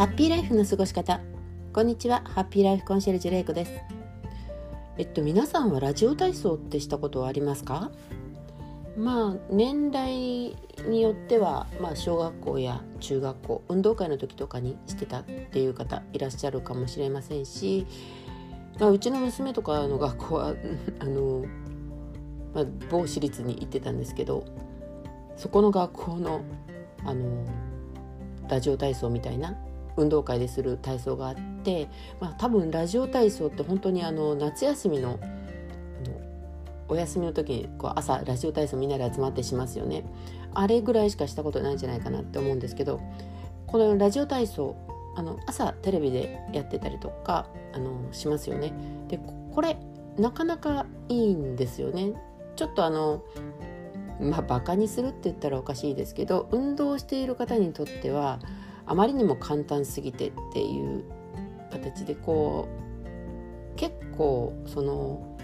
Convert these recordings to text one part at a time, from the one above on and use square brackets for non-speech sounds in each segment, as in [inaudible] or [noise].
ハッピーライフの過ごし方。こんにちは。ハッピーライフコンシェルジュレイコです。えっと皆さんはラジオ体操ってしたことはありますか？まあ年代によっては、まあ、小学校や中学校運動会の時とかにしてたっていう方いらっしゃるかもしれませんし、まあ、うちの娘とかの学校は [laughs] あの、まあ、某私立に行ってたんですけどそこの学校のあのラジオ体操みたいな運動会でする体操があって、まあ、多分ラジオ体操って本当にあの夏休みのお休みの時にこう朝ラジオ体操みんなで集まってしますよね。あれぐらいしかしたことないんじゃないかなって思うんですけどこのラジオ体操あの朝テレビでやってたりとかあのしますよね。でこれなかなかいいんですよね。ちょっとあのまあバカにするって言ったらおかしいですけど運動している方にとってはあまりにも簡単すぎてっていう形でこう結構その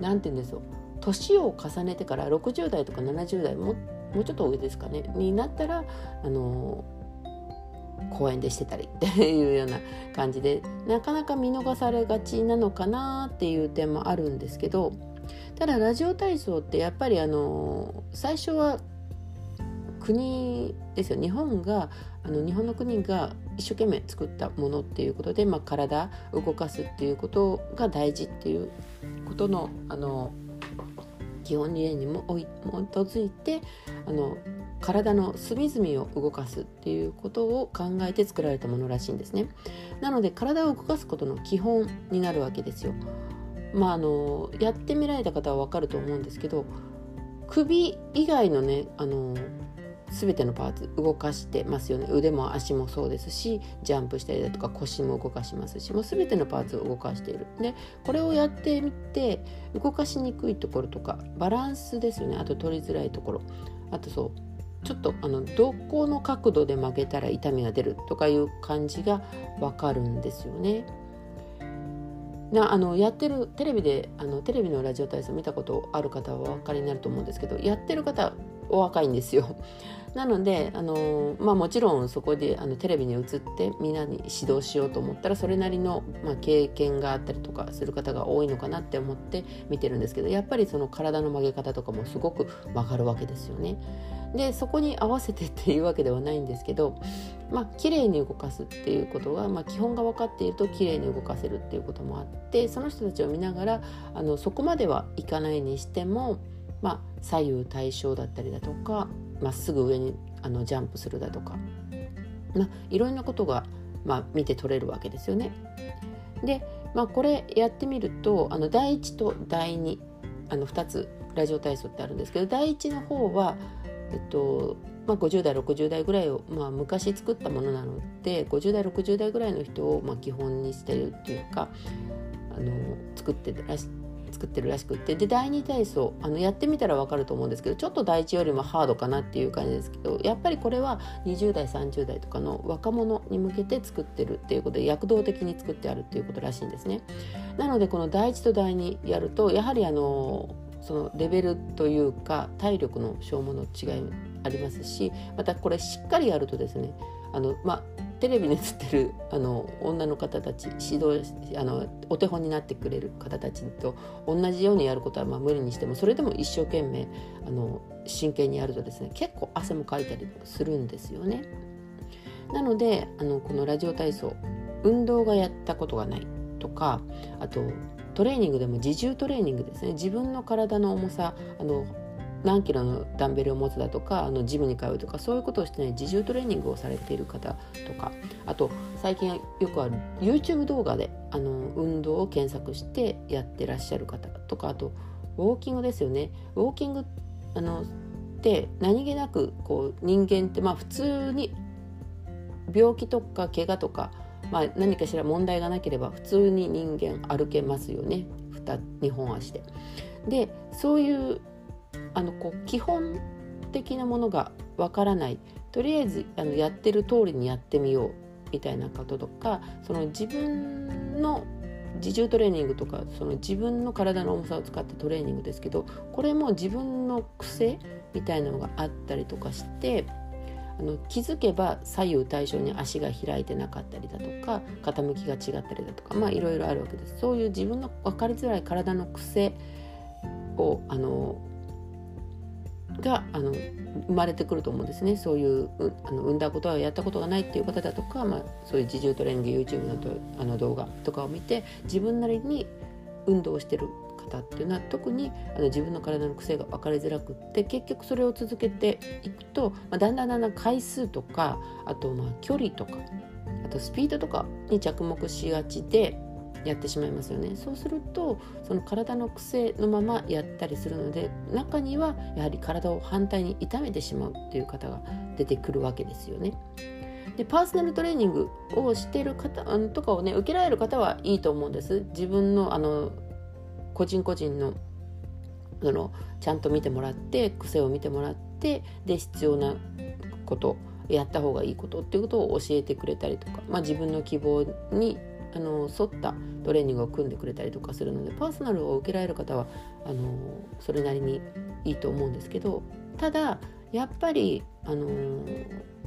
何て言うんですよ年を重ねてから60代とか70代ももうちょっと上ですかね。になったらあの公園でしてたりっていうような感じでなかなか見逃されがちなのかなっていう点もあるんですけどただラジオ体操ってやっぱりあの最初は国ですよ日本があの日本の国が一生懸命作ったものっていうことで、まあ、体動かすっていうことが大事っていうことのあの基本理念にも基づいてあの体の隅々を動かすっていうことを考えて作られたものらしいんですね。なので体を動かすことの基本になるわけですよ。まああのやってみられた方は分かると思うんですけど首以外のねあの全てのパーツ動かしてますよね。腕も足もそうですしジャンプしたりだとか腰も動かしますしもう全てのパーツを動かしている。でこれをやってみて動かしにくいところとかバランスですよね。あと取りづらいところ。あとそうちょっとあのどこの角度で曲げたら痛みが出るとかいう感じがわかるんですよね。なあのやってるテレビであのテレビのラジオ体操見たことある方はお分かりになると思うんですけどやってる方お若いんですよ。[laughs] なのであの、まあ、もちろんそこであのテレビに映ってみんなに指導しようと思ったらそれなりの、まあ、経験があったりとかする方が多いのかなって思って見てるんですけどやっぱりその体の曲げ方とかもすごく曲がるわけですよね。でそこに合わせてっていうわけではないんですけどまあ綺麗に動かすっていうことは、まあ、基本が分かっていると綺麗に動かせるっていうこともあってその人たちを見ながらあのそこまではいかないにしても、まあ、左右対称だったりだとかまっすぐ上にあのジャンプするだとか、まあ、いろんなことが、まあ、見て取れるわけですよね。で、まあ、これやってみるとあの第1と第2あの2つラジオ体操ってあるんですけど第1の方はえっとまあ、50代60代ぐらいを、まあ、昔作ったものなので50代60代ぐらいの人を、まあ、基本にしてるっていうかあの作ってらし作ってるらしくってで第2体操あのやってみたら分かると思うんですけどちょっと第1よりもハードかなっていう感じですけどやっぱりこれは20代30代とかの若者に向けて作ってるっていうことで躍動的に作ってあるっていうことらしいんですね。なのでこの第1と第2やるとやはりあのそのレベルというか体力の消耗の違いありますしまたこれしっかりやるとですねあの、まあ、テレビに映ってるあの女の方たち指導あのお手本になってくれる方たちと同じようにやることはまあ無理にしてもそれでも一生懸命あの真剣にやるとですね結構汗もかいたりするんですよね。なのであのこのラジオ体操運動がやったことがないとかあとトレーニングでも自重トレーニングですね自分の体の重さあの何キロのダンベルを持つだとかあのジムに通うとかそういうことをしてない自重トレーニングをされている方とか。あと最近よくある YouTube 動画であの運動を検索してやってらっしゃる方とかあとウォーキングですよね。ウォーキングあのって何気なくこう人間ってまあ普通に病気とか怪我とかまあ、何かしら問題がなければ普通に人間歩けますよね。2, 2本足で。でそういうあのこう基本的なものがわからない。とりあえずあのやってる通りにやってみようみたいなこととかその自分の自重トレーニングとかその自分の体の重さを使ったトレーニングですけどこれも自分の癖みたいなのがあったりとかしてあの気づけば左右対称に足が開いてなかったりだとか傾きが違ったりだとかまあいろいろあるわけです。そういう自分の分かりづらい体の癖をあのがあの生まれてくると思うんですね。そういうあの産んだことはやったことがないっていう方だとか、まあ、そういう自重トレーニング YouTube のあの動画とかを見て自分なりに運動してる方っていうのは特にあの自分の体の癖が分かりづらくって結局それを続けていくと、まあ、だんだんだんだん回数とかあとまあ距離とかあとスピードとかに着目しがちでやってしまいますよねそうするとその体の癖のままやったりするので中にはやはり体を反対に痛めてしまうっていう方が出てくるわけですよね。でパーソナルトレーニングをしている方とかをね受けられる方はいいと思うんです自分のあの個人個人のそのちゃんと見てもらって癖を見てもらってで必要なことやった方がいいことっていうことを教えてくれたりとか、まあ、自分の希望にあの沿ったトレーニングを組んでくれたりとかするのでパーソナルを受けられる方はあのそれなりにいいと思うんですけどただやっぱりあの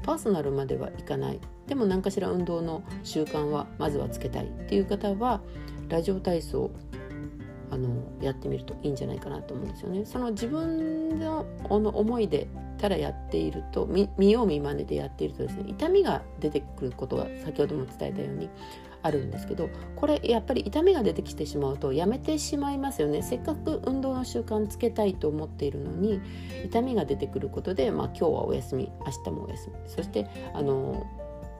パーソナルまではいかないでも何かしら運動の習慣はまずはつけたいっていう方はラジオ体操あのやってみるといいんじゃないかなと思うんですよね。その自分の思いでただやっていると見よう見まねでやっているとですね痛みが出てくることが先ほども伝えたようにあるんですけどこれやっぱり痛みが出てきてしまうとやめてしまいますよね。せっかく運動の習慣つけたいと思っているのに痛みが出てくることで、まあ、今日はお休み明日もお休み。そしてあの、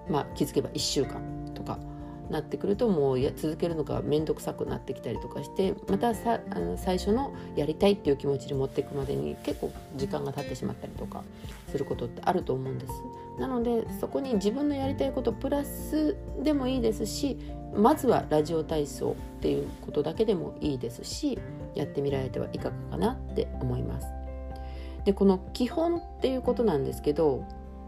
まあ、気づけば1週間とかなってくるともうや続けるのが面倒くさくなってきたりとかしてまたさあの最初のやりたいっていう気持ちに持っていくまでに結構時間が経ってしまったりとかすることってあると思うんです。なのでそこに自分のやりたいことプラスでもいいですしまずはラジオ体操っていうことだけでもいいですしやってみられてはいかがかなって思います。でこの基本っていうことなんですけど、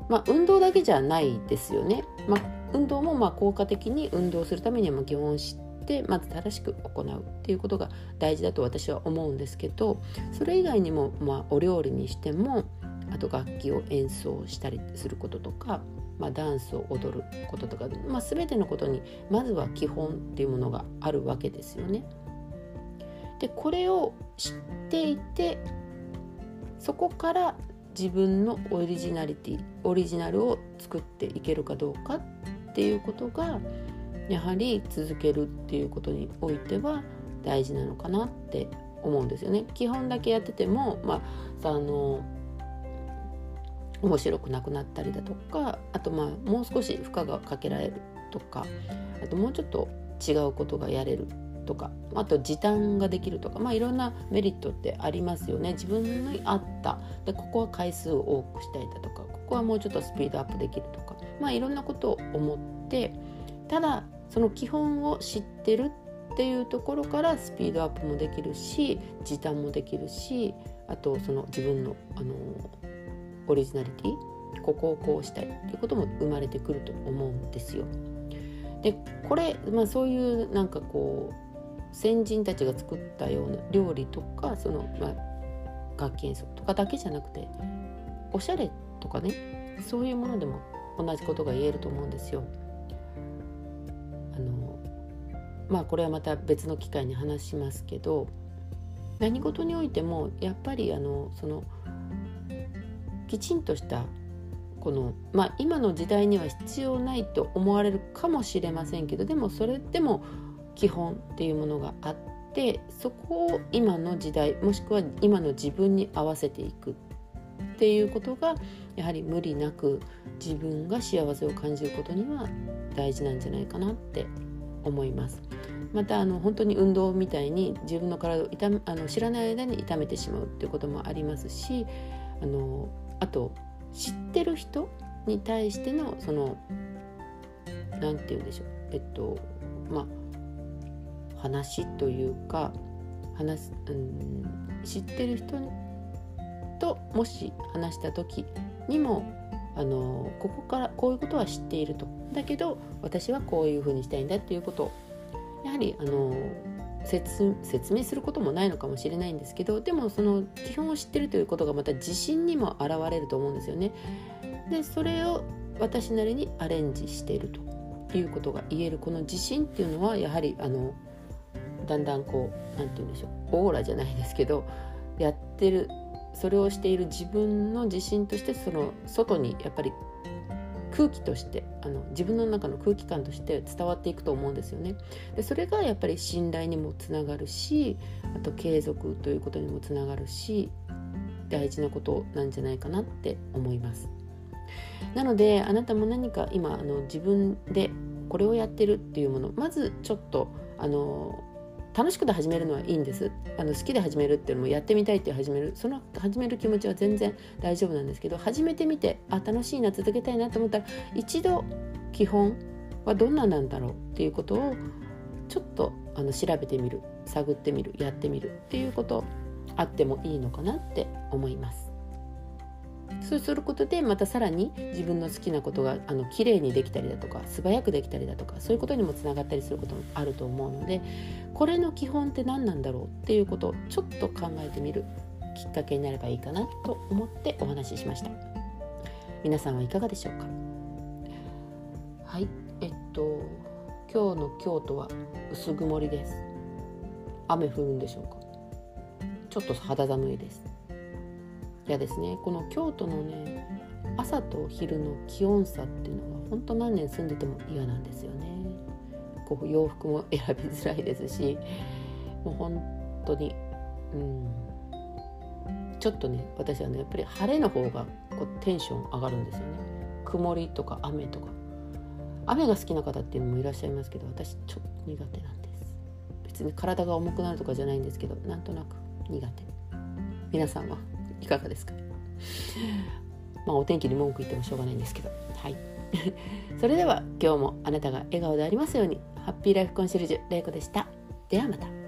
まあ、運動だけじゃないですよね。まあ運動もま効果的に運動するためには基本を知ってまず正しく行うっていうことが大事だと私は思うんですけどそれ以外にもまお料理にしてもあと楽器を演奏したりすることとか、まあ、ダンスを踊ることとか、まあ、全てのことにまずは基本っていうものがあるわけですよね。でこれを知っていてそこから自分のオリジナリティオリジナルを作っていけるかどうかっていうことがやはり続けるっていうことにおいては大事なのかなって思うんですよね。基本だけやってても、まあ、あの面白くなくなったりだとかあとまあもう少し負荷がかけられるとかあともうちょっと違うことがやれるとかあと時短ができるとかまあいろんなメリットってありますよね。自分に合った。でここは回数を多くしたいだとかここはもうちょっとスピードアップできるとか。まあいろんなことを思ってただその基本を知ってるっていうところからスピードアップもできるし時短もできるしあとその自分のあのオリジナリティここをこうしたいっていうことも生まれてくると思うんですよ。でこれ、まあ、そういうなんかこう先人たちが作ったような料理とかその、まあ、楽器演奏とかだけじゃなくておしゃれとかねそういうものでも同じことが言えると思うんですよ。あのまあこれはまた別の機会に話しますけど何事においてもやっぱりあのそのきちんとしたこのまあ今の時代には必要ないと思われるかもしれませんけどでもそれでも基本っていうものがあってそこを今の時代もしくは今の自分に合わせていくていうことがやはり無理なく自分が幸せを感じることには大事なんじゃないかなって思います。またあの本当に運動みたいに自分の体を痛あの知らない間に痛めてしまうっていうこともありますしあのあと知ってる人に対してのその何て言うんでしょうえっとまあ話というか話、うん、知ってる人ともし話した時にもあのここからこういうことは知っていると。だけど私はこういうふうにしたいんだっていうこと。をやはりあの説説明することもないのかもしれないんですけどでもその基本を知ってるということがまた自信にも現れると思うんですよね。でそれを私なりにアレンジしているということが言えるこの自信っていうのはやはりあのだんだんこう何て言うんでしょう。オーラじゃないですけどやってるそれをしている自分の自信としてその外にやっぱり空気としてあの自分の中の空気感として伝わっていくと思うんですよね。でそれがやっぱり信頼にもつながるしあと継続ということにもつながるし大事なことなんじゃないかなって思います。なのであなたも何か今あの自分でこれをやってるっていうものまずちょっとあの楽しくて始めるのはいいんですあの好きで始めるっていうのもやってみたいって始めるその始める気持ちは全然大丈夫なんですけど始めてみてあ楽しいな続けたいなと思ったら一度基本はどんななんだろうっていうことをちょっとあの調べてみる探ってみるやってみるっていうことあってもいいのかなって思います。そうすることでまたさらに自分の好きなことがあの綺麗にできたりだとか素早くできたりだとかそういうことにもつながったりすることもあると思うのでこれの基本って何なんだろうっていうことをちょっと考えてみるきっかけになればいいかなと思ってお話ししました。皆さんはいかがでしょうか？はい。えっと今日の京都は薄曇りです。雨降るんでしょうか？ちょっと肌寒いです嫌ですねこの京都のね朝と昼の気温差っていうのは本当何年住んでても嫌なんですよね。こう洋服も選びづらいですしもう本当にうんちょっとね私はねやっぱり晴れの方がこうテンション上がるんですよね。曇りとか雨とか。雨が好きな方っていうのもいらっしゃいますけど私ちょっと苦手なんです。別に体が重くなるとかじゃないんですけどなんとなく苦手。皆さんは？いかがですか？まあお天気に文句言ってもしょうがないんですけど。はい。[laughs] それでは今日もあなたが笑顔でありますように。ハッピーライフコンシェルジュ玲子でした。ではまた。